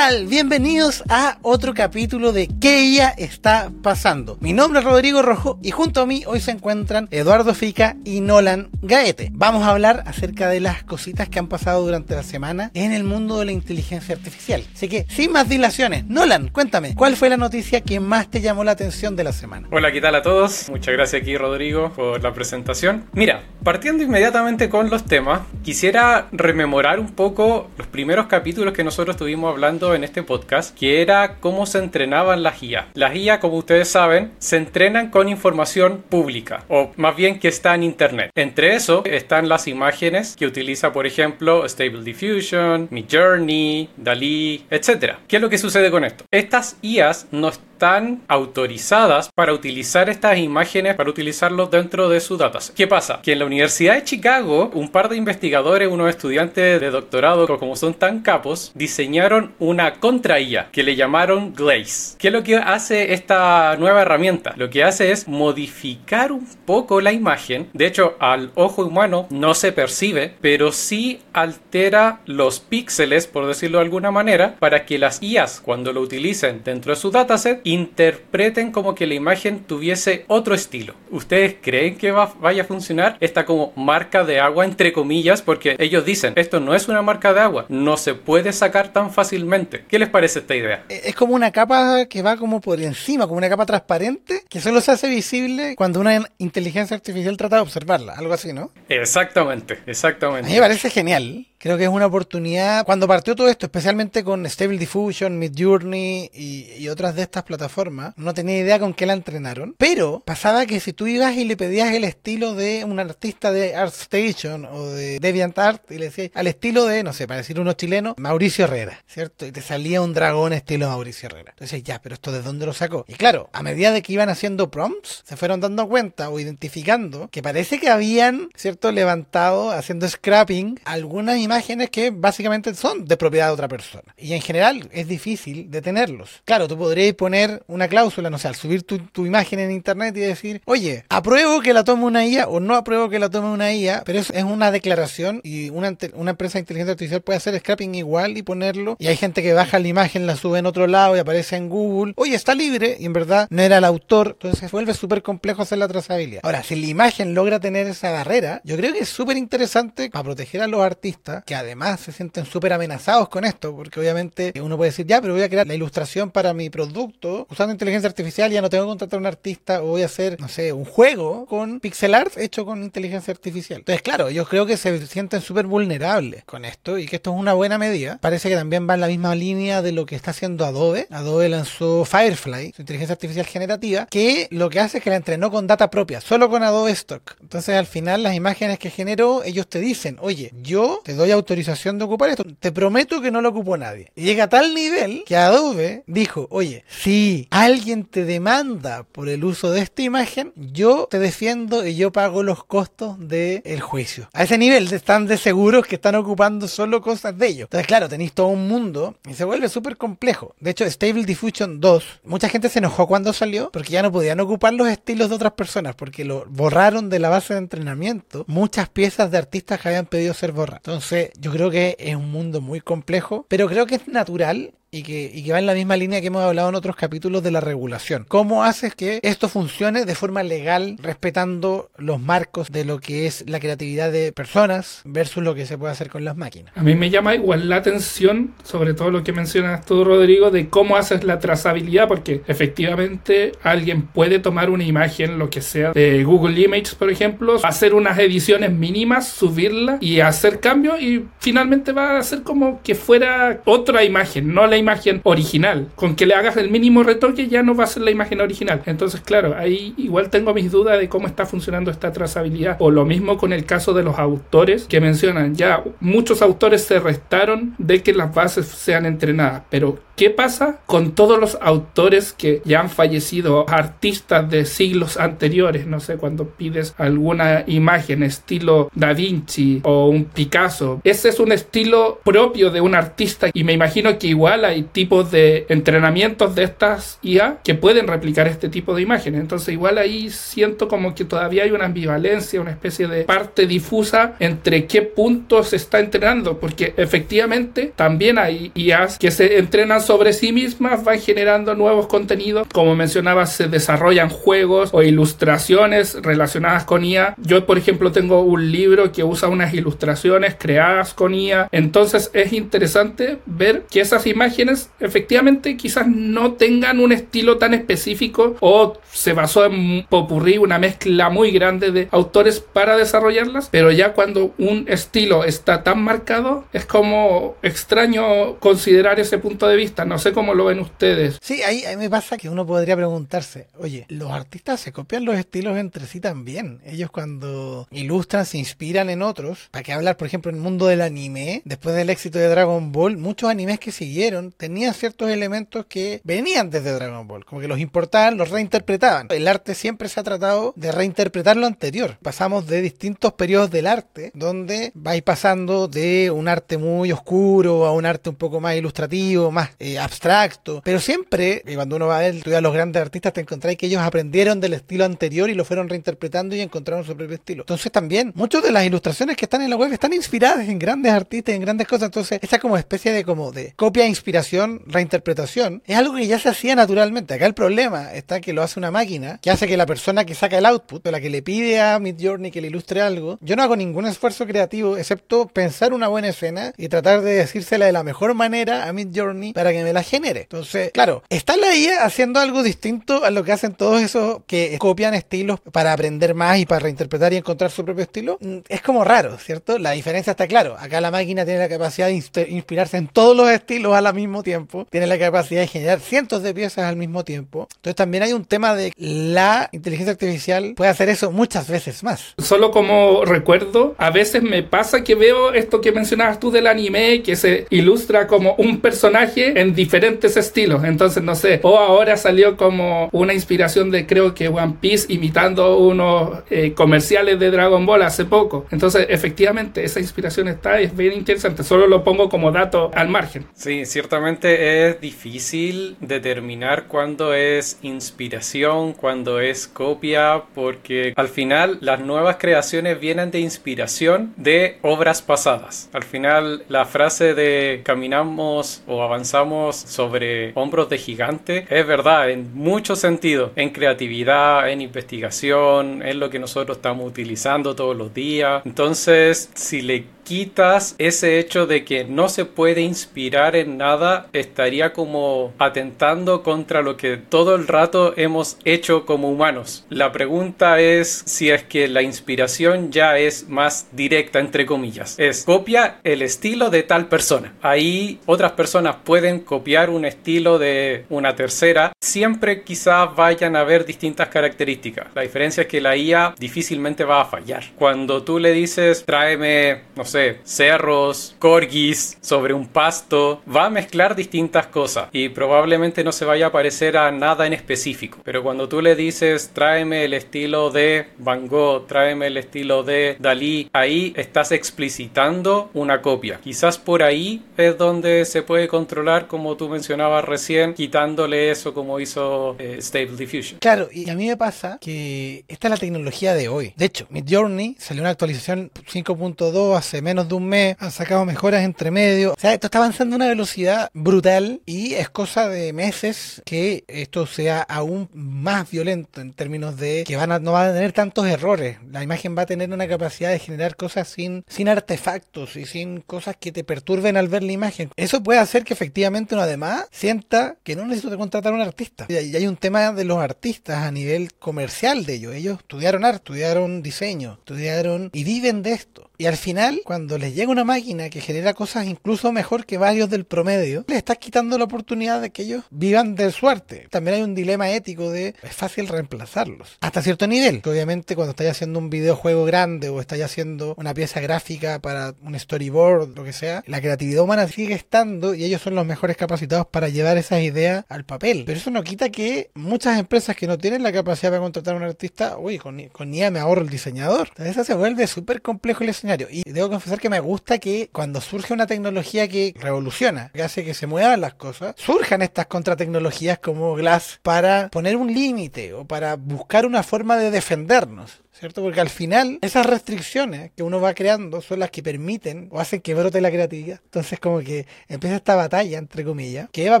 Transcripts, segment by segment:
tal? Bienvenidos a otro capítulo de ¿Qué ya está pasando? Mi nombre es Rodrigo Rojo y junto a mí hoy se encuentran Eduardo Fica y Nolan Gaete. Vamos a hablar acerca de las cositas que han pasado durante la semana en el mundo de la inteligencia artificial. Así que, sin más dilaciones, Nolan, cuéntame, ¿cuál fue la noticia que más te llamó la atención de la semana? Hola, ¿qué tal a todos? Muchas gracias aquí Rodrigo por la presentación. Mira, partiendo inmediatamente con los temas, quisiera rememorar un poco los primeros capítulos que nosotros estuvimos hablando en este podcast, que era cómo se entrenaban las IA. Las IA, como ustedes saben, se entrenan con información pública, o más bien que está en Internet. Entre eso están las imágenes que utiliza, por ejemplo, Stable Diffusion, Midjourney, Dalí, etc. ¿Qué es lo que sucede con esto? Estas IAs no están autorizadas para utilizar estas imágenes, para utilizarlos dentro de su dataset. ¿Qué pasa? Que en la Universidad de Chicago, un par de investigadores, unos estudiantes de doctorado, como son tan capos, diseñaron una contra IA que le llamaron Glaze. ¿Qué es lo que hace esta nueva herramienta? Lo que hace es modificar un poco la imagen. De hecho, al ojo humano no se percibe, pero sí altera los píxeles, por decirlo de alguna manera, para que las IAs, cuando lo utilicen dentro de su dataset, interpreten como que la imagen tuviese otro estilo. ¿Ustedes creen que va, vaya a funcionar esta como marca de agua entre comillas? Porque ellos dicen, esto no es una marca de agua, no se puede sacar tan fácilmente. ¿Qué les parece esta idea? Eh, es como una capa que va como por encima, como una capa transparente, que solo se hace visible cuando una inteligencia artificial trata de observarla, algo así, ¿no? Exactamente, exactamente. A mí me parece genial. Creo que es una oportunidad. Cuando partió todo esto, especialmente con Stable Diffusion, Midjourney y, y otras de estas plataformas, no tenía idea con qué la entrenaron. Pero pasaba que si tú ibas y le pedías el estilo de un artista de ArtStation o de DeviantArt y le decías al estilo de, no sé, para decir uno chileno, Mauricio Herrera, ¿cierto? Y te salía un dragón estilo Mauricio Herrera. Entonces, ya, pero esto de dónde lo sacó. Y claro, a medida de que iban haciendo prompts, se fueron dando cuenta o identificando que parece que habían, ¿cierto?, levantado, haciendo scrapping, algunas imágenes que básicamente son de propiedad de otra persona. Y en general es difícil detenerlos. Claro, tú podrías poner una cláusula, no sé, al subir tu, imagen en internet y decir, oye, apruebo que la tome una IA o no apruebo que la tome una IA, pero es, es una declaración y una, una, empresa de inteligencia artificial puede hacer scrapping igual y ponerlo. Y hay gente que baja la imagen, la sube en otro lado y aparece en Google. Oye, está libre y en verdad no era el autor. Entonces vuelve súper complejo hacer la trazabilidad. Ahora, si la imagen logra tener esa barrera, yo creo que es súper interesante para proteger a los artistas que además se sienten súper amenazados con esto, porque obviamente uno puede decir, ya, pero voy a crear la ilustración para mi producto usando inteligencia artificial, ya no tengo que contratar a un artista o voy a hacer, no sé, un juego con pixel art hecho con inteligencia artificial. Entonces, claro, yo creo que se sienten súper vulnerables con esto y que esto es una buena medida. Parece que también va en la misma línea de lo que está haciendo Adobe. Adobe lanzó Firefly, su inteligencia artificial generativa, que lo que hace es que la entrenó con data propia, solo con Adobe Stock. Entonces, al final, las imágenes que generó, ellos te dicen, oye, yo te doy autorización de ocupar esto, te prometo que no lo ocupó nadie. Y llega a tal nivel que Adobe dijo, oye, si alguien te demanda por el uso de esta imagen, yo te defiendo y yo pago los costos del el juicio. A ese nivel están de seguros que están ocupando solo cosas de ellos. Entonces, claro, tenéis todo un mundo y se vuelve súper complejo. De hecho, Stable Diffusion 2, mucha gente se enojó cuando salió porque ya no podían ocupar los estilos de otras personas porque lo borraron de la base de entrenamiento muchas piezas de artistas que habían pedido ser borradas. Entonces, yo creo que es un mundo muy complejo, pero creo que es natural y que, y que, va en la misma línea que hemos hablado en otros capítulos de la regulación. ¿Cómo haces que esto funcione de forma legal, respetando los marcos de lo que es la creatividad de personas versus lo que se puede hacer con las máquinas? A mí me llama igual la atención, sobre todo lo que mencionas tú, Rodrigo, de cómo haces la trazabilidad, porque efectivamente alguien puede tomar una imagen, lo que sea, de Google Images, por ejemplo, hacer unas ediciones mínimas, subirla y hacer cambios y finalmente va a ser como que fuera otra imagen, no la imagen original. Con que le hagas el mínimo retoque ya no va a ser la imagen original. Entonces, claro, ahí igual tengo mis dudas de cómo está funcionando esta trazabilidad. O lo mismo con el caso de los autores que mencionan. Ya muchos autores se restaron de que las bases sean entrenadas. Pero ¿qué pasa con todos los autores que ya han fallecido, artistas de siglos anteriores? No sé, cuando pides alguna imagen estilo Da Vinci o un Picasso, ese es un estilo propio de un artista y me imagino que igual hay tipos de entrenamientos de estas IA que pueden replicar este tipo de imágenes. Entonces igual ahí siento como que todavía hay una ambivalencia, una especie de parte difusa entre qué puntos se está entrenando, porque efectivamente también hay IAs que se entrenan sobre sí mismas, van generando nuevos contenidos, como mencionaba, se desarrollan juegos o ilustraciones relacionadas con IA. Yo, por ejemplo, tengo un libro que usa unas ilustraciones creadas con IA, entonces es interesante ver que esas imágenes efectivamente quizás no tengan un estilo tan específico o se basó en popurrí, una mezcla muy grande de autores para desarrollarlas, pero ya cuando un estilo está tan marcado, es como extraño considerar ese punto de vista. No sé cómo lo ven ustedes. Sí, ahí, ahí me pasa que uno podría preguntarse, oye, los artistas se copian los estilos entre sí también. Ellos cuando ilustran se inspiran en otros. ¿Para qué hablar, por ejemplo, en el mundo del anime? Después del éxito de Dragon Ball, muchos animes que siguieron tenían ciertos elementos que venían desde Dragon Ball, como que los importaban, los reinterpretaban. El arte siempre se ha tratado de reinterpretar lo anterior. Pasamos de distintos periodos del arte, donde vais pasando de un arte muy oscuro a un arte un poco más ilustrativo, más eh, abstracto, pero siempre, y cuando uno va a estudiar a los grandes artistas, te encontráis que ellos aprendieron del estilo anterior y lo fueron reinterpretando y encontraron su propio estilo. Entonces también, muchas de las ilustraciones que están en la web están inspiradas en grandes artistas, en grandes cosas, entonces esta como especie de como de copia, inspiración, reinterpretación, es algo que ya se hacía naturalmente. Acá el problema está que lo hace una máquina, que hace que la persona que saca el output, la que le pide a Midjourney que le ilustre algo, yo no hago ningún esfuerzo creativo excepto pensar una buena escena y tratar de decírsela de la mejor manera a Midjourney para que me la genere. Entonces, claro, está la IA haciendo algo distinto a lo que hacen todos esos que copian estilos para aprender más y para reinterpretar y encontrar su propio estilo. Mm, Es como raro, ¿cierto? La diferencia está claro. Acá la máquina tiene la capacidad de inspirarse en todos los estilos al mismo tiempo. Tiene la capacidad de generar cientos de piezas al mismo tiempo. Entonces también hay un tema de la inteligencia artificial puede hacer eso muchas veces más. Solo como recuerdo, a veces me pasa que veo esto que mencionabas tú del anime, que se ilustra como un personaje en diferentes estilos. Entonces, no sé, o ahora salió como una inspiración de creo que One Piece imitando unos eh, comerciales de Dragon Ball hace poco. Entonces, efectivamente, esa inspiración está, es bien interesante. Solo lo pongo como dato al margen. Sí, ciertamente es difícil determinar cuándo es inspiración, cuándo es copia, porque al final las nuevas creaciones vienen de inspiración de obras pasadas. Al final la frase de caminamos o avanzamos sobre hombros de gigante es verdad en muchos sentidos, en creatividad, en investigación, en lo que nosotros estamos utilizando todos los días. Entonces, si le quitas ese hecho de que no se puede inspirar en nada, estaría como atentando contra lo que todo el rato hemos hecho como humanos. La pregunta es si es que la inspiración ya es más directa, entre comillas. Es copia el estilo de tal persona. Ahí otras personas pueden copiar un estilo de una tercera. Siempre quizás vayan a haber distintas características. La diferencia es que la IA difícilmente va a fallar. Cuando tú le dices, tráeme, no sé, cerros, corgis sobre un pasto, va a mezclar distintas cosas y probablemente no se vaya a parecer a nada en específico. Pero cuando tú le dices, tráeme el estilo de Van Gogh, tráeme el estilo de Dalí, ahí estás explicitando una copia. Quizás por ahí es donde se puede controlar, como tú mencionabas recién, quitándole eso como hizo eh, Stable Diffusion. Claro, y a mí me pasa que esta es la tecnología de hoy. De hecho, Midjourney salió una actualización 5.2 hace menos de un mes, han sacado mejoras entre medio. O sea, esto está avanzando a una velocidad brutal y es cosa de meses que esto sea aún más violento en términos de que van a, no van a tener tantos errores. La imagen va a tener una capacidad de generar cosas sin, sin artefactos y sin cosas que te perturben al ver la imagen. Eso puede hacer que efectivamente uno además sienta que no necesito contratar a un artista. Y hay un tema de los artistas a nivel comercial de ellos. Ellos estudiaron arte, estudiaron diseño, estudiaron y viven de esto. Y al final, cuando les llega una máquina que genera cosas incluso mejor que varios del promedio, les estás quitando la oportunidad de que ellos vivan de su arte. También hay un dilema ético de es fácil reemplazarlos. Hasta cierto nivel. Que obviamente cuando estáis haciendo un videojuego grande o estáis haciendo una pieza gráfica para un storyboard, lo que sea, la creatividad humana sigue estando y ellos son los mejores capacitados para llevar esas ideas al papel. Pero eso no quita que muchas empresas que no tienen la capacidad para contratar a un artista, uy, con, con IA me ahorro el diseñador. Entonces eso se vuelve súper complejo el Y debo confesar que me gusta que cuando surge una tecnología que revoluciona, que hace que se muevan las cosas, surjan estas contratecnologías como Glass para poner un límite o para buscar una forma de defendernos. ¿Cierto? Porque al final esas restricciones que uno va creando son las que permiten o hacen que brote la creatividad. Entonces como que empieza esta batalla, entre comillas, que va a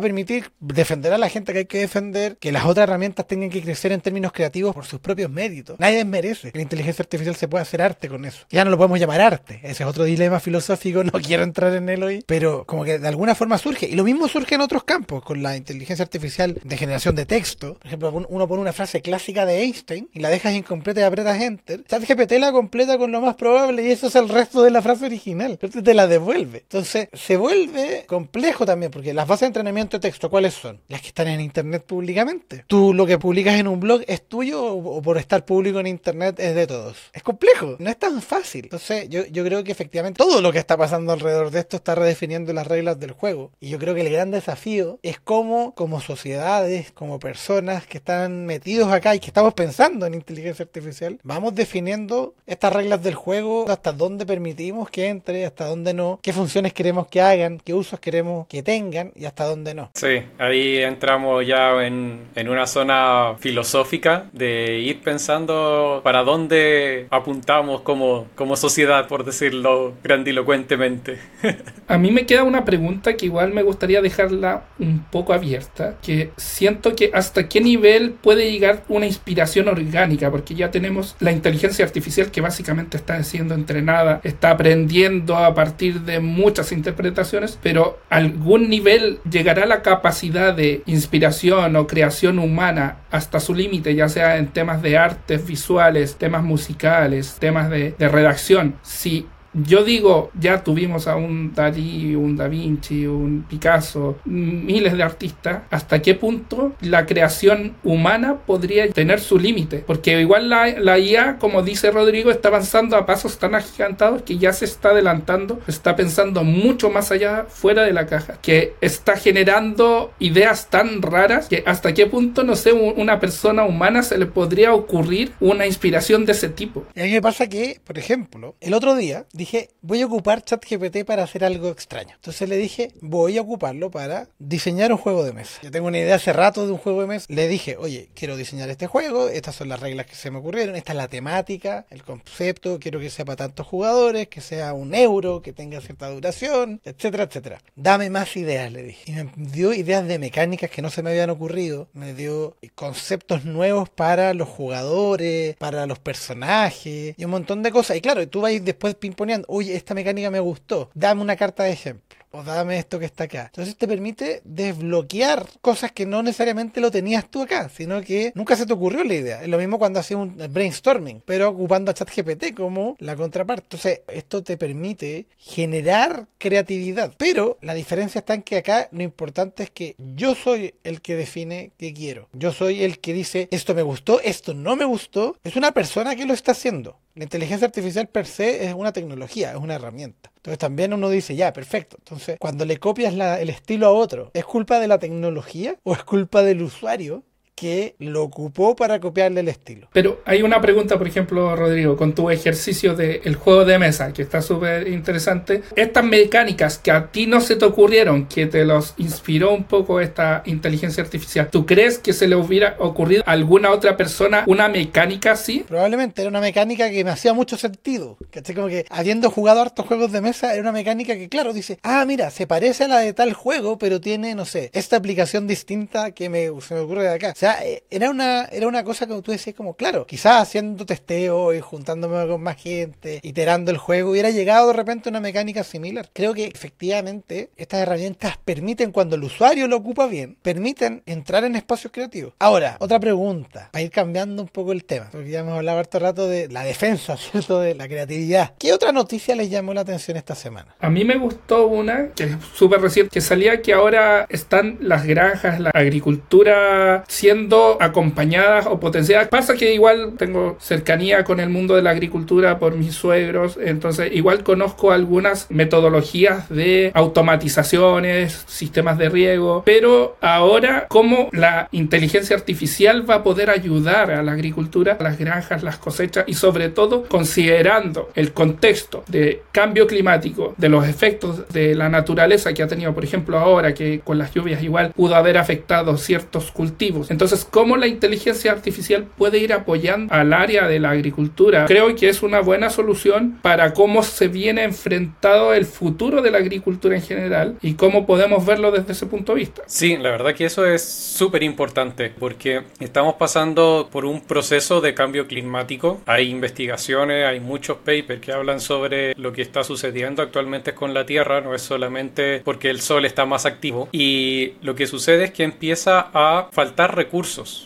permitir defender a la gente que hay que defender, que las otras herramientas tengan que crecer en términos creativos por sus propios méritos. Nadie merece que la inteligencia artificial se pueda hacer arte con eso. Ya no lo podemos llamar arte. Ese es otro dilema filosófico, no quiero entrar en él hoy, pero como que de alguna forma surge. Y lo mismo surge en otros campos, con la inteligencia artificial de generación de texto. Por ejemplo, uno pone una frase clásica de Einstein y la dejas incompleta y apretas enter, ChatGPT la completa con lo más probable y eso es el resto de la frase original. Entonces te la devuelve. Entonces se vuelve complejo también porque las bases de entrenamiento de texto, ¿cuáles son? Las que están en Internet públicamente. Tú lo que publicas en un blog es tuyo o, por estar público en Internet es de todos. Es complejo, no es tan fácil. Entonces yo, yo creo que efectivamente todo lo que está pasando alrededor de esto está redefiniendo las reglas del juego. Y yo creo que el gran desafío es cómo como sociedades, como personas que están metidos acá y que estamos pensando en inteligencia artificial, vamos definiendo estas reglas del juego, hasta dónde permitimos que entre, hasta dónde no, qué funciones queremos que hagan, qué usos queremos que tengan y hasta dónde no. Sí, ahí entramos ya en, en una zona filosófica de ir pensando para dónde apuntamos como, como sociedad, por decirlo grandilocuentemente. A mí me queda una pregunta que igual me gustaría dejarla un poco abierta, que siento que hasta qué nivel puede llegar una inspiración orgánica, porque ya tenemos la inteligencia artificial que básicamente está siendo entrenada, está aprendiendo a partir de muchas interpretaciones, pero algún nivel llegará la capacidad de inspiración o creación humana hasta su límite, ya sea en temas de artes visuales, temas musicales, temas de, de redacción. Si yo digo, ya tuvimos a un Dalí, un Da Vinci, un Picasso, miles de artistas, ¿hasta qué punto la creación humana podría tener su límite? Porque igual la, la, IA, como dice Rodrigo, está avanzando a pasos tan agigantados que ya se está adelantando, está pensando mucho más allá, fuera de la caja, que está generando ideas tan raras que hasta qué punto, no sé, una persona humana se le podría ocurrir una inspiración de ese tipo. Y a mí me pasa que, por ejemplo, el otro día, dije, voy a ocupar ChatGPT para hacer algo extraño. Entonces le dije, voy a ocuparlo para diseñar un juego de mesa. Yo tengo una idea hace rato de un juego de mesa. Le dije, oye, quiero diseñar este juego, estas son las reglas que se me ocurrieron, esta es la temática, el concepto, quiero que sea para tantos jugadores, que sea un euro, que tenga cierta duración, etcétera, etcétera. Dame más ideas, le dije. Y me dio ideas de mecánicas que no se me habían ocurrido, me dio conceptos nuevos para los jugadores, para los personajes y un montón de cosas. Y claro, tú vas después pimponeando oye, esta mecánica me gustó, dame una carta de ejemplo o dame esto que está acá. Entonces te permite desbloquear cosas que no necesariamente lo tenías tú acá, sino que nunca se te ocurrió la idea. Es lo mismo cuando haces un brainstorming, pero ocupando a ChatGPT como la contraparte. Entonces esto te permite generar creatividad, pero la diferencia está en que acá lo importante es que yo soy el que define qué quiero. Yo soy el que dice esto me gustó, esto no me gustó. Es una persona que lo está haciendo. La inteligencia artificial per se es una tecnología, es una herramienta. Entonces también uno dice, ya, perfecto. Entonces, cuando le copias el estilo a otro, ¿es culpa de la tecnología o es culpa del usuario que lo ocupó para copiarle el estilo. Pero hay una pregunta, por ejemplo, Rodrigo, con tu ejercicio del juego de mesa, que está súper interesante. Estas mecánicas que a ti no se te ocurrieron, que te los inspiró un poco esta inteligencia artificial, ¿tú crees que se le hubiera ocurrido a alguna otra persona una mecánica así? Probablemente era una mecánica que me hacía mucho sentido. ¿Cachai? Como que habiendo jugado hartos juegos de mesa, era una mecánica que, claro, dice, ah, mira, se parece a la de tal juego, pero tiene, no sé, esta aplicación distinta que me, se me ocurre de acá. O sea, era, era, una, era una cosa que tú decías como, claro, quizás haciendo testeo y juntándome con más gente, iterando el juego, hubiera llegado de repente una mecánica similar. Creo que efectivamente estas herramientas permiten, cuando el usuario lo ocupa bien, permiten entrar en espacios creativos. Ahora, otra pregunta, para ir cambiando un poco el tema, porque ya hemos hablado rato de la defensa, ¿cierto? De la creatividad. ¿Qué otra noticia les llamó la atención esta semana? A mí me gustó una que es súper reciente, que salía que ahora están las granjas, la agricultura siendo acompañadas o potenciadas. Pasa que igual tengo cercanía con el mundo de la agricultura por mis suegros, entonces igual conozco algunas metodologías de automatizaciones, sistemas de riego, pero ahora cómo la inteligencia artificial va a poder ayudar a la agricultura, a las granjas, las cosechas y sobre todo considerando el contexto de cambio climático, de los efectos de la naturaleza que ha tenido, por ejemplo, ahora que con las lluvias igual pudo haber afectado ciertos cultivos. Entonces, ¿cómo la inteligencia artificial puede ir apoyando al área de la agricultura? Creo que es una buena solución para cómo se viene enfrentado el futuro de la agricultura en general y cómo podemos verlo desde ese punto de vista. Sí, la verdad que eso es súper importante porque estamos pasando por un proceso de cambio climático. Hay investigaciones, hay muchos papers que hablan sobre lo que está sucediendo actualmente con la Tierra, no es solamente porque el Sol está más activo y lo que sucede es que empieza a faltar recursos.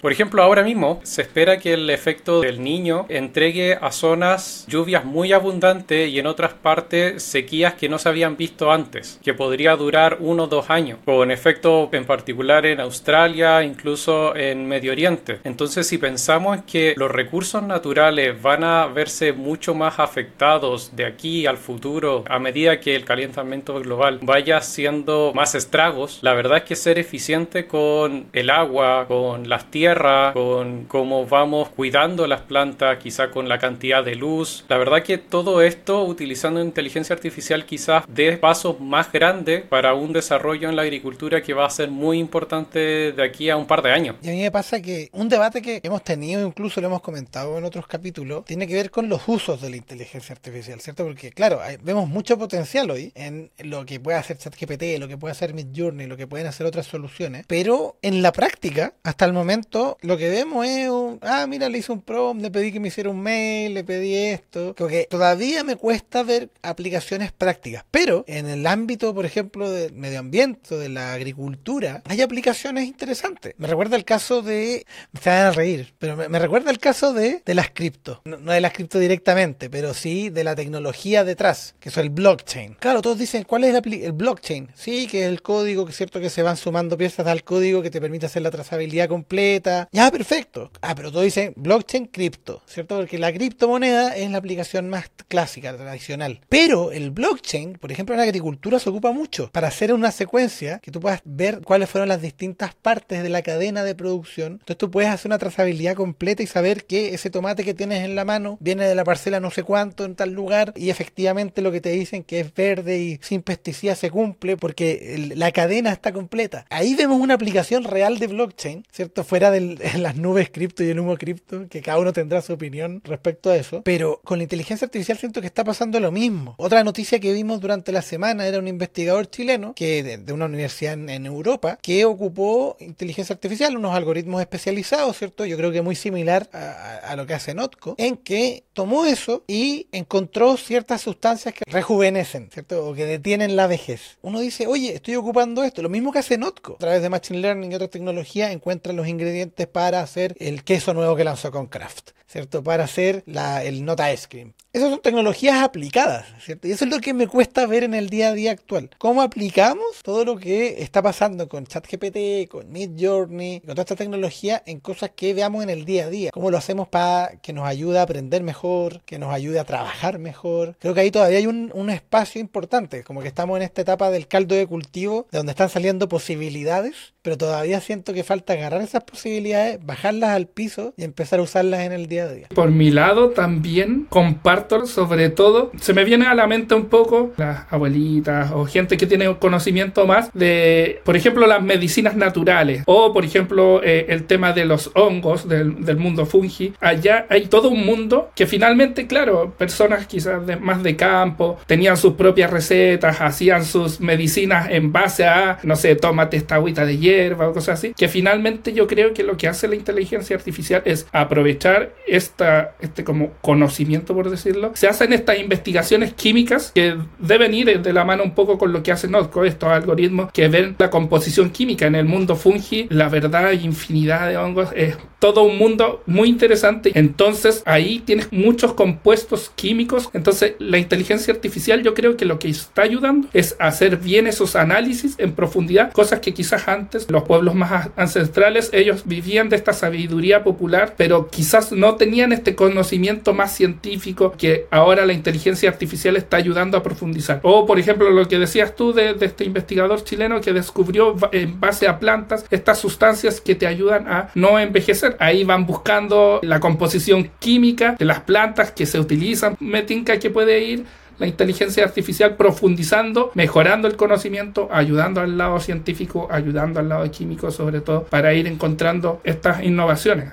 Por ejemplo, ahora mismo se espera que el efecto del niño entregue a zonas lluvias muy abundantes y en otras partes sequías que no se habían visto antes, que podría durar uno o dos años, con efecto en particular en Australia, incluso en Medio Oriente. Entonces, si pensamos que los recursos naturales van a verse mucho más afectados de aquí al futuro a medida que el calentamiento global vaya haciendo más estragos, la verdad es que ser eficiente con el agua, con las tierras, con cómo vamos cuidando las plantas, quizá con la cantidad de luz, la verdad que todo esto utilizando inteligencia artificial quizás dé pasos más grandes para un desarrollo en la agricultura que va a ser muy importante de aquí a un par de años. Y a mí me pasa que un debate que hemos tenido, incluso lo hemos comentado en otros capítulos, tiene que ver con los usos de la inteligencia artificial, ¿cierto? Porque claro, vemos mucho potencial hoy en lo que puede hacer ChatGPT, lo que puede hacer Midjourney, lo que pueden hacer otras soluciones, pero en la práctica, hasta el momento, lo que vemos es un, ah, mira, le hice un prompt, le pedí que me hiciera un mail, le pedí esto, que todavía me cuesta ver aplicaciones prácticas, pero en el ámbito, por ejemplo, del medio ambiente, de la agricultura, hay aplicaciones interesantes. Me recuerda el caso de, se van a reír, pero me, recuerda el caso de, de las cripto, no, de las cripto directamente, pero sí de la tecnología detrás, que es el blockchain. Claro, todos dicen, ¿cuál es el, el blockchain? Sí, que es el código, que es cierto que se van sumando piezas al código que te permite hacer la trazabilidad completa. Ya, perfecto. Ah, pero todos dicen blockchain cripto, ¿cierto? Porque la criptomoneda es la aplicación más clásica, tradicional. Pero el blockchain, por ejemplo, en la agricultura se ocupa mucho para hacer una secuencia que tú puedas ver cuáles fueron las distintas partes de la cadena de producción. Entonces tú puedes hacer una trazabilidad completa y saber que ese tomate que tienes en la mano viene de la parcela no sé cuánto en tal lugar y efectivamente lo que te dicen que es verde y sin pesticidas se cumple porque la cadena está completa. Ahí vemos una aplicación real de blockchain, ¿cierto? Fuera de las nubes cripto y el humo cripto, que cada uno tendrá su opinión respecto a eso. Pero con la inteligencia artificial siento que está pasando lo mismo. Otra noticia que vimos durante la semana era un investigador chileno que de, una universidad en, Europa que ocupó inteligencia artificial, unos algoritmos especializados, ¿cierto? Yo creo que muy similar a, a lo que hace Notco, en que tomó eso y encontró ciertas sustancias que rejuvenecen, ¿cierto? O que detienen la vejez. Uno dice, oye, estoy ocupando esto, lo mismo que hace Notco. A través de Machine Learning y otras tecnologías encuentran los ingredientes para hacer el queso nuevo que lanzó con Kraft, ¿cierto? Para hacer la, el Nota Cream. Esas son tecnologías aplicadas, ¿cierto? Y eso es lo que me cuesta ver en el día a día actual. ¿Cómo aplicamos todo lo que está pasando con ChatGPT, con Midjourney, con toda esta tecnología en cosas que veamos en el día a día? ¿Cómo lo hacemos para que nos ayude a aprender mejor, que nos ayude a trabajar mejor? Creo que ahí todavía hay un, un espacio importante, como que estamos en esta etapa del caldo de cultivo, de donde están saliendo posibilidades, pero todavía siento que falta agarrar esas posibilidades, bajarlas al piso y empezar a usarlas en el día Por mi lado también comparto sobre todo, se me viene a la mente un poco las abuelitas o gente que tiene conocimiento más de, por ejemplo, las medicinas naturales o, por ejemplo, eh, el tema de los hongos del, del, mundo fungi. Allá hay todo un mundo que finalmente, claro, personas quizás más de campo tenían sus propias recetas, hacían sus medicinas en base a, no sé, tómate esta agüita de hierba o cosas así, que finalmente yo creo que lo que hace la inteligencia artificial es aprovechar esta, este como conocimiento, por decirlo. Se hacen estas investigaciones químicas que deben ir de la mano un poco con lo que hace Notco, estos algoritmos que ven la composición química en el mundo fungi, la verdad, infinidad de hongos, es todo un mundo muy interesante. Entonces ahí tienes muchos compuestos químicos. Entonces la inteligencia artificial yo creo que lo que está ayudando es hacer bien esos análisis en profundidad, cosas que quizás antes los pueblos más ancestrales ellos vivían de esta sabiduría popular, pero quizás no tenían este conocimiento más científico que ahora la inteligencia artificial está ayudando a profundizar. O por ejemplo lo que decías tú de, de este investigador chileno que descubrió en base a plantas estas sustancias que te ayudan a no envejecer Ahí van buscando la composición química de las plantas que se utilizan. Metinca que puede ir la inteligencia artificial profundizando, mejorando el conocimiento, ayudando al lado científico, ayudando al lado químico sobre todo, para ir encontrando estas innovaciones.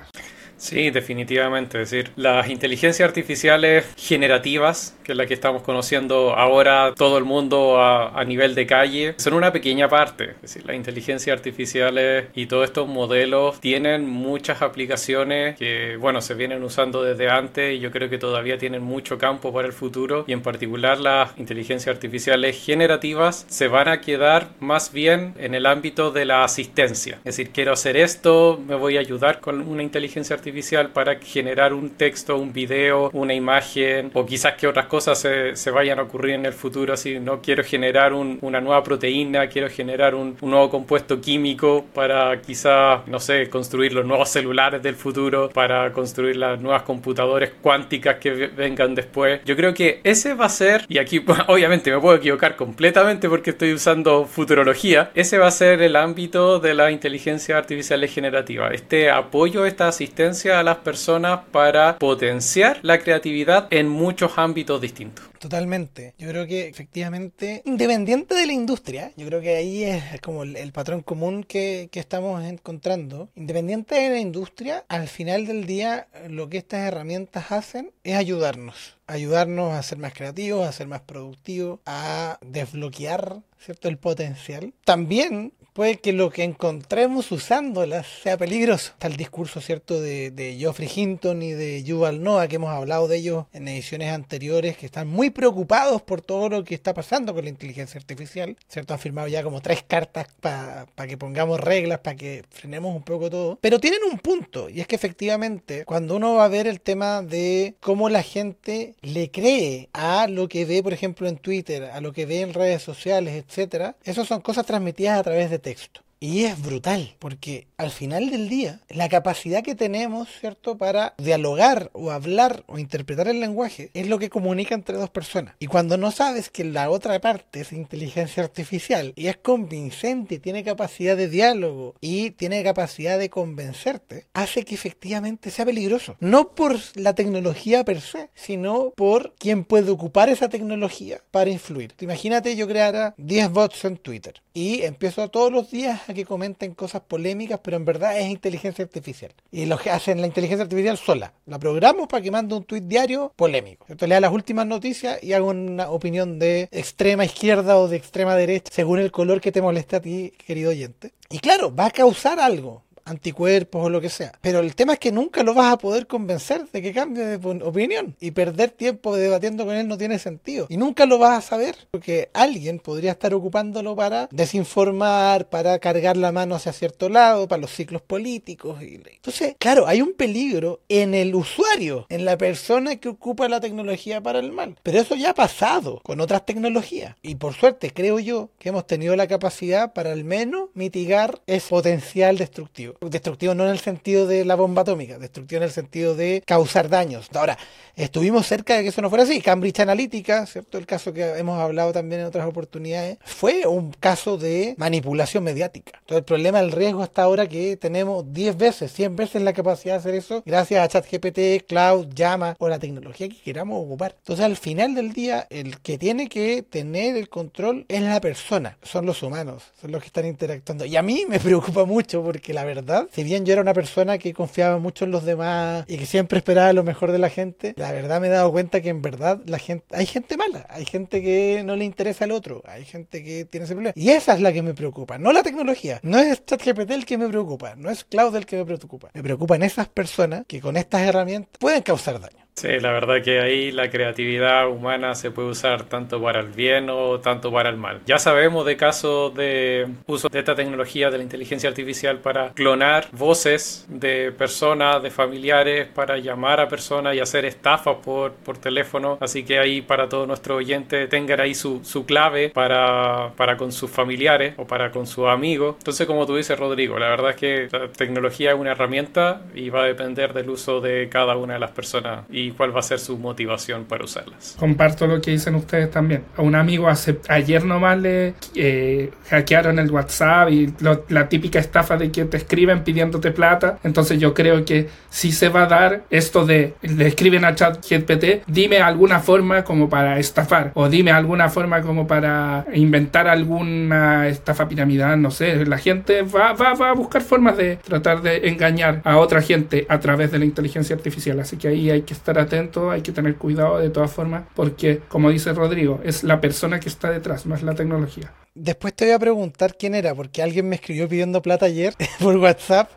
Sí, definitivamente. Es decir, las inteligencias artificiales generativas, que es la que estamos conociendo ahora todo el mundo a, nivel de calle, son una pequeña parte. Es decir, las inteligencias artificiales y todos estos modelos tienen muchas aplicaciones que, bueno, se vienen usando desde antes y yo creo que todavía tienen mucho campo para el futuro. Y en particular las inteligencias artificiales generativas se van a quedar más bien en el ámbito de la asistencia. Es decir, quiero hacer esto, me voy a ayudar con una inteligencia artificial para generar un texto, un video, una imagen o quizás que otras cosas se, se vayan a ocurrir en el futuro. Si no quiero generar una nueva proteína, quiero generar un, nuevo compuesto químico para quizás, no sé, construir los nuevos celulares del futuro, para construir las nuevas computadoras cuánticas que vengan después. Yo creo que ese va a ser, y aquí obviamente me puedo equivocar completamente porque estoy usando futurología, ese va a ser el ámbito de la inteligencia artificial generativa. Este apoyo, esta asistencia a las personas para potenciar la creatividad en muchos ámbitos distintos. Totalmente. Yo creo que efectivamente, independiente de la industria, yo creo que ahí es como el, patrón común que, que, estamos encontrando. Independiente de la industria, al final del día lo que estas herramientas hacen es ayudarnos. Ayudarnos a ser más creativos, a ser más productivos, a desbloquear ¿cierto? el potencial. También puede que lo que encontremos usándolas sea peligroso. Está el discurso, ¿cierto?, de, de Geoffrey Hinton y de Yuval Noah, que hemos hablado de ellos en ediciones anteriores, que están muy preocupados por todo lo que está pasando con la inteligencia artificial, ¿cierto? Han firmado ya como tres cartas para que pongamos reglas, para que frenemos un poco todo. Pero tienen un punto, y es que efectivamente, cuando uno va a ver el tema de cómo la gente le cree a lo que ve, por ejemplo, en Twitter, a lo que ve en redes sociales, etcétera, esas son cosas transmitidas a través de texto. Y es brutal, porque al final del día, la capacidad que tenemos, ¿cierto?, para dialogar o hablar o interpretar el lenguaje es lo que comunica entre dos personas. Y cuando no sabes que la otra parte es inteligencia artificial y es convincente, tiene capacidad de diálogo y tiene capacidad de convencerte, hace que efectivamente sea peligroso. No por la tecnología per se, sino por quien puede ocupar esa tecnología para influir. Imagínate yo creara 10 bots en Twitter y empiezo todos los días que comenten cosas polémicas, pero en verdad es inteligencia artificial. Y lo que hacen la inteligencia artificial sola. La programo para que mande un tuit diario polémico. Entonces lea las últimas noticias y hago una opinión de extrema izquierda o de extrema derecha, según el color que te moleste a ti, querido oyente. Y claro, va a causar algo anticuerpos o lo que sea. Pero el tema es que nunca lo vas a poder convencer de que cambie de opinión. Y perder tiempo debatiendo con él no tiene sentido. Y nunca lo vas a saber porque alguien podría estar ocupándolo para desinformar, para cargar la mano hacia cierto lado, para los ciclos políticos. Entonces, claro, hay un peligro en el usuario, en la persona que ocupa la tecnología para el mal. Pero eso ya ha pasado con otras tecnologías. Y por suerte, creo yo que hemos tenido la capacidad para al menos mitigar ese potencial destructivo destructivo. no en el sentido de la bomba atómica, destructivo en el sentido de causar daños. Ahora, estuvimos cerca de que eso no fuera así. Cambridge Analytica, ¿cierto? El caso que hemos hablado también en otras oportunidades, fue un caso de manipulación mediática. Entonces, el problema del riesgo hasta ahora que tenemos 10 veces, 100 veces la capacidad de hacer eso gracias a ChatGPT, Cloud, Llama o la tecnología que queramos ocupar. Entonces, al final del día, el que tiene que tener el control es la persona, son los humanos, son los que están interactuando. Y a mí me preocupa mucho porque la verdad si bien yo era una persona que confiaba mucho en los demás y que siempre esperaba lo mejor de la gente, la verdad me he dado cuenta que en verdad la gente, hay gente mala, hay gente que no le interesa al otro, hay gente que tiene ese problema. Y esa es la que me preocupa, no la tecnología. No es ChatGPT el que me preocupa, no es Cloud el que me preocupa. Me preocupan esas personas que con estas herramientas pueden causar daño. Sí, la verdad que ahí la creatividad humana se puede usar tanto para el bien o tanto para el mal. Ya sabemos de casos de uso de esta tecnología de la inteligencia artificial para clonar voces de personas, de familiares, para llamar a personas y hacer estafas por, por teléfono. Así que ahí para todos nuestros oyentes tengan ahí su, su clave para, para con sus familiares o para con sus amigos. Entonces, como tú dices, Rodrigo, la verdad es que la tecnología es una herramienta y va a depender del uso de cada una de las personas y cuál va a ser su motivación para usarlas. Comparto lo que dicen ustedes también. A un amigo hace, ayer nomás le eh, hackearon el WhatsApp y la típica estafa de que te escriben pidiéndote plata. Entonces yo creo que si se va a dar esto de le escriben a ChatGPT, dime alguna forma como para estafar o dime alguna forma como para inventar alguna estafa piramidal, no sé. La gente va, va, va a buscar formas de tratar de engañar a otra gente a través de la inteligencia artificial. Así que ahí hay que estar atento, hay que tener cuidado de todas formas, porque como dice Rodrigo, es la persona que está detrás, no es la tecnología. Después te voy a preguntar quién era, porque alguien me escribió pidiendo plata ayer por WhatsApp.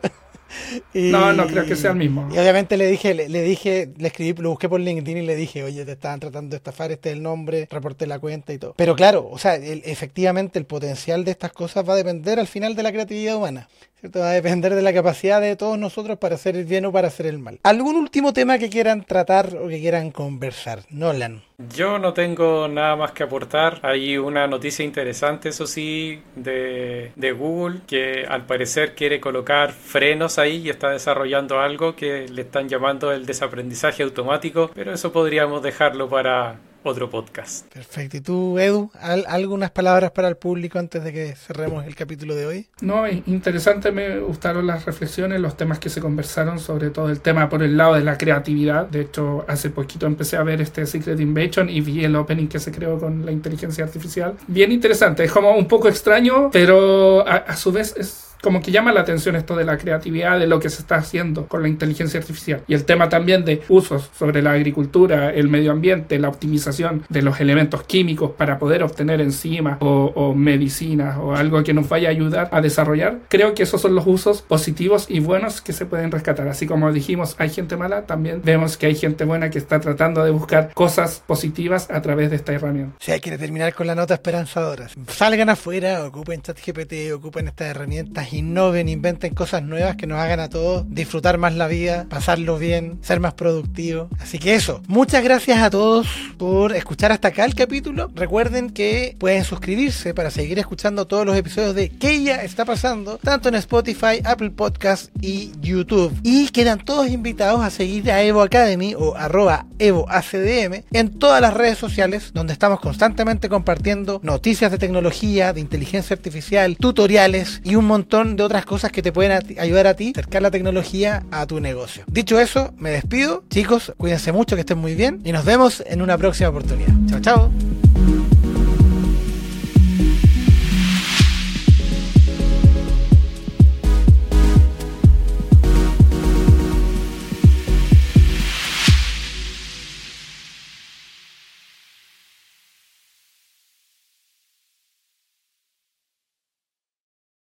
Y, no, no creo que sea el mismo. Y obviamente le dije, le, dije, le escribí, lo busqué por LinkedIn y le dije, oye, te estaban tratando de estafar, este es el nombre, reporté la cuenta y todo. Pero claro, o sea, efectivamente el potencial de estas cosas va a depender al final de la creatividad humana. Va a depender de la capacidad de todos nosotros para hacer el bien o para hacer el mal. ¿Algún último tema que quieran tratar o que quieran conversar? Nolan. Yo no tengo nada más que aportar. Hay una noticia interesante, eso sí, de, de Google, que al parecer quiere colocar frenos ahí y está desarrollando algo que le están llamando el desaprendizaje automático, pero eso podríamos dejarlo para otro podcast. Perfecto. ¿Y tú, Edu, algunas palabras para el público antes de que cerremos el capítulo de hoy? No, interesante, me gustaron las reflexiones, los temas que se conversaron, sobre todo el tema por el lado de la creatividad. De hecho, hace poquito empecé a ver este Secret Invasion y vi el opening que se creó con la inteligencia artificial. Bien interesante, es como un poco extraño, pero a su vez es como que llama la atención esto de la creatividad, de lo que se está haciendo con la inteligencia artificial. Y el tema también de usos sobre la agricultura, el medio ambiente, la optimización de los elementos químicos para poder obtener enzimas o, o medicinas o algo que nos vaya a ayudar a desarrollar. Creo que esos son los usos positivos y buenos que se pueden rescatar. Así como dijimos, hay gente mala, también vemos que hay gente buena que está tratando de buscar cosas positivas a través de esta herramienta. Si hay que terminar con la nota esperanzadora. Salgan afuera, ocupen ChatGPT, ocupen estas herramientas innoven, inventen cosas nuevas que nos hagan a todos disfrutar más la vida, pasarlo bien, ser más productivos. Así que eso, muchas gracias a todos por escuchar hasta acá el capítulo. Recuerden que pueden suscribirse para seguir escuchando todos los episodios de ¿Qué ya está pasando? Tanto en Spotify, Apple Podcast y YouTube. Y quedan todos invitados a seguir a Evo Academy o arroba Evo ACDM en todas las redes sociales donde estamos constantemente compartiendo noticias de tecnología, de inteligencia artificial, tutoriales y un montón de otras cosas que te pueden ayudar a ti acercar la tecnología a tu negocio. Dicho eso, me despido. Chicos, cuídense mucho, que estén muy bien y nos vemos en una próxima oportunidad. Chao, chao.